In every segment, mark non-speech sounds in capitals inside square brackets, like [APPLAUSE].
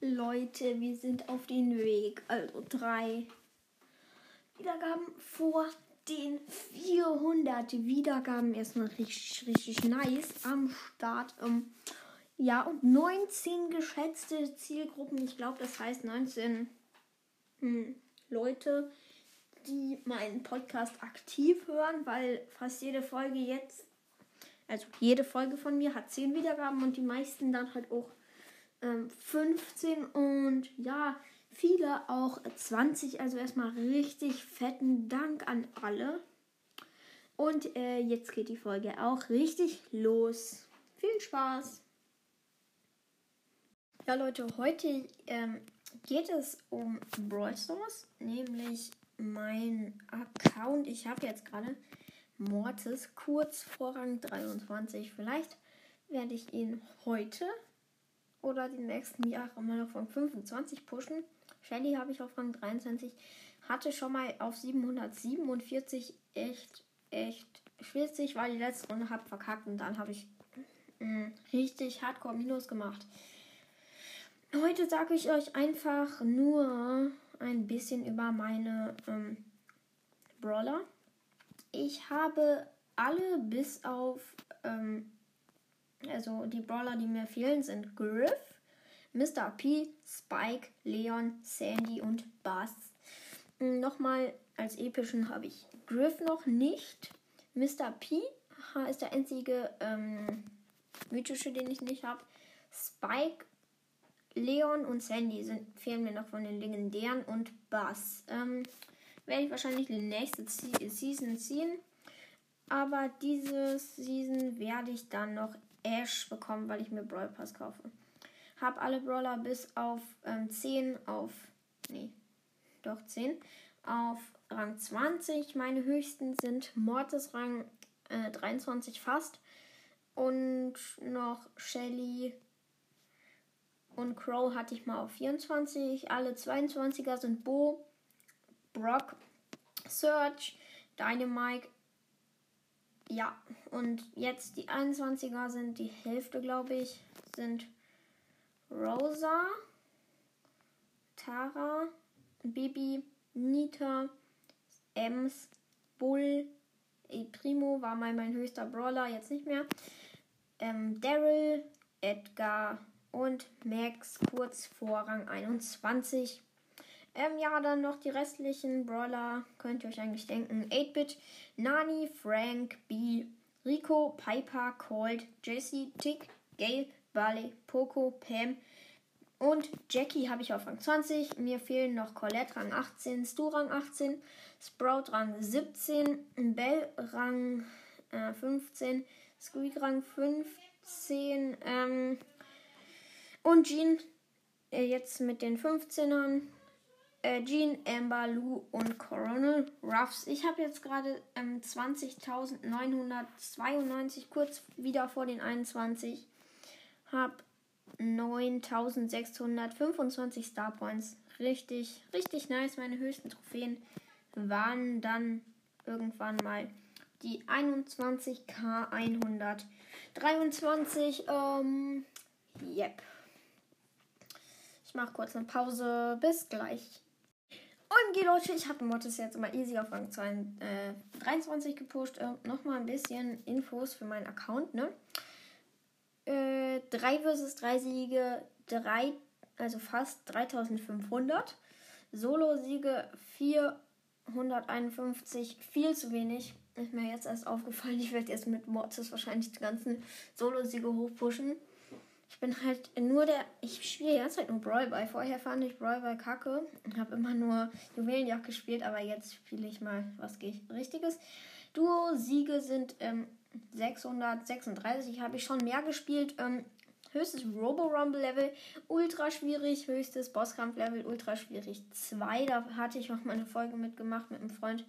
Leute, wir sind auf dem Weg. Also drei Wiedergaben vor den 400 Wiedergaben. Erstmal richtig, richtig nice am Start. Ähm, ja, und 19 geschätzte Zielgruppen. Ich glaube, das heißt 19 hm, Leute, die meinen Podcast aktiv hören, weil fast jede Folge jetzt, also jede Folge von mir hat 10 Wiedergaben und die meisten dann halt auch ähm, 15 und ja, viele auch 20. Also erstmal richtig fetten Dank an alle. Und äh, jetzt geht die Folge auch richtig los. Viel Spaß! Ja, Leute, heute ähm, geht es um Brawl Stars, nämlich mein Account. Ich habe jetzt gerade Mortis kurz vor Rang 23. Vielleicht werde ich ihn heute oder die nächsten Jahre mal noch von 25 pushen. Shelly habe ich auf Rang 23. Hatte schon mal auf 747 echt, echt schwitzig, weil die letzte Runde habe verkackt und dann habe ich mh, mm, richtig hardcore Minus gemacht. Heute sage ich euch einfach nur ein bisschen über meine ähm, Brawler. Ich habe alle bis auf, ähm, also die Brawler, die mir fehlen, sind Griff, Mr. P, Spike, Leon, Sandy und Buzz. Hm, nochmal als epischen habe ich Griff noch nicht. Mr. P ist der einzige ähm, mythische, den ich nicht habe. Spike Leon und Sandy sind, fehlen mir noch von den legendären und Bass. Ähm, werde ich wahrscheinlich die nächste Season ziehen. Aber diese Season werde ich dann noch Ash bekommen, weil ich mir Brawl Pass kaufe. Hab alle Brawler bis auf ähm, 10 auf. Nee, doch 10. Auf Rang 20. Meine höchsten sind Mortis Rang äh, 23 fast. Und noch Shelly und Crow hatte ich mal auf 24. Alle 22er sind Bo, Brock, Search, Dynamite. Ja, und jetzt die 21er sind die Hälfte, glaube ich, sind Rosa, Tara, Bibi, Nita, Ems, Bull, El Primo war mal mein höchster Brawler, jetzt nicht mehr. Ähm, Daryl, Edgar, und Max kurz vor Rang 21. Ähm, ja, dann noch die restlichen Brawler, könnt ihr euch eigentlich denken. 8-Bit, Nani, Frank, B, Rico, Piper, Colt, Jesse, Tick, Gale, Barley, Poco, Pam und Jackie habe ich auf Rang 20. Mir fehlen noch Colette Rang 18, Stu Rang 18, Sprout Rang 17, Bell Rang äh, 15, Squeak Rang 15, ähm, und Jean äh, jetzt mit den 15ern. Äh, Jean, Amber, Lou und Coronel Ruffs. Ich habe jetzt gerade ähm, 20.992, kurz wieder vor den 21. Habe 9.625 Star Points. Richtig, richtig nice. Meine höchsten Trophäen waren dann irgendwann mal die 21k 123. Ähm, yep. Ich mache kurz eine Pause. Bis gleich. Und Leute, ich habe Mortis jetzt mal easy auf Rang 2, äh, 23 gepusht. Äh, Nochmal ein bisschen Infos für meinen Account, ne? Äh, 3 vs 3 Siege, 3, also fast 3500. Solo-Siege 451, viel zu wenig. Ist mir jetzt erst aufgefallen. [LAUGHS] Ich werde jetzt mit Mortis wahrscheinlich die ganzen Solo-Siege hochpushen. Ich bin halt nur der. Ich spiele jetzt halt nur Brawl Ball. Vorher fand ich Brawl Ball kacke und habe immer nur Juwelenjagd gespielt, aber jetzt spiele ich mal was Richtiges. Duo-Siege sind ähm, 636. Habe ich schon mehr gespielt. Ähm, höchstes Robo-Rumble-Level, ultra schwierig. Höchstes Bosskampf-Level, ultra schwierig 2. Da hatte ich auch mal eine Folge mitgemacht mit einem Freund.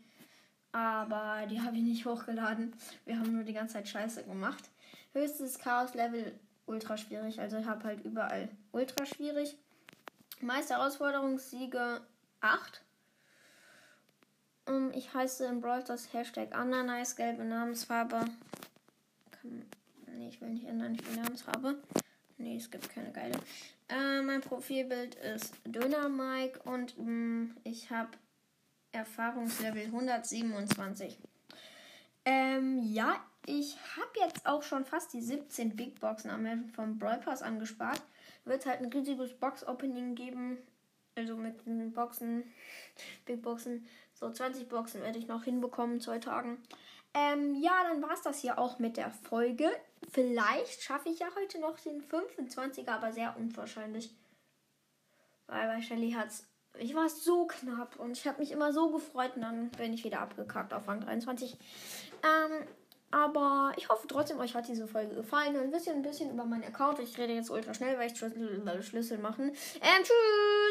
Aber die habe ich nicht hochgeladen. Wir haben nur die ganze Zeit Scheiße gemacht. Höchstes Chaos-Level ultra schwierig. Also ich habe halt überall ultra schwierig. Meiste Herausforderungssiege 8. Um, ich heiße im Brawl Hashtag Ananas, gelbe Namensfarbe. Kann, nee, ich will nicht ändern, ich will Namensfarbe. Nee, es gibt keine geile. Äh, mein Profilbild ist Döner Mike und mh, mm, ich habe Erfahrungslevel 127. Ähm, ja, ich habe jetzt auch schon fast die 17 Big Boxen vom Brawl Pass angespart. Wird halt ein riesiges Box Opening geben. Also mit den Boxen, [LAUGHS] Big Boxen. So 20 Boxen werde ich noch hinbekommen in zwei Tagen. Ähm, ja, dann war es das hier auch mit der Folge. Vielleicht schaffe ich ja heute noch den 25er, aber sehr unwahrscheinlich. Weil bei Shelly hat's. Ich war so knapp und ich habe mich immer so gefreut und dann bin ich wieder abgekackt auf Rang 23. Ähm, aber ich hoffe trotzdem, euch hat diese Folge gefallen und wisst ihr ein bisschen über meinen Account. Ich rede jetzt ultra schnell, weil ich Schlüssel, Schlüssel machen. Ähm, tschüss!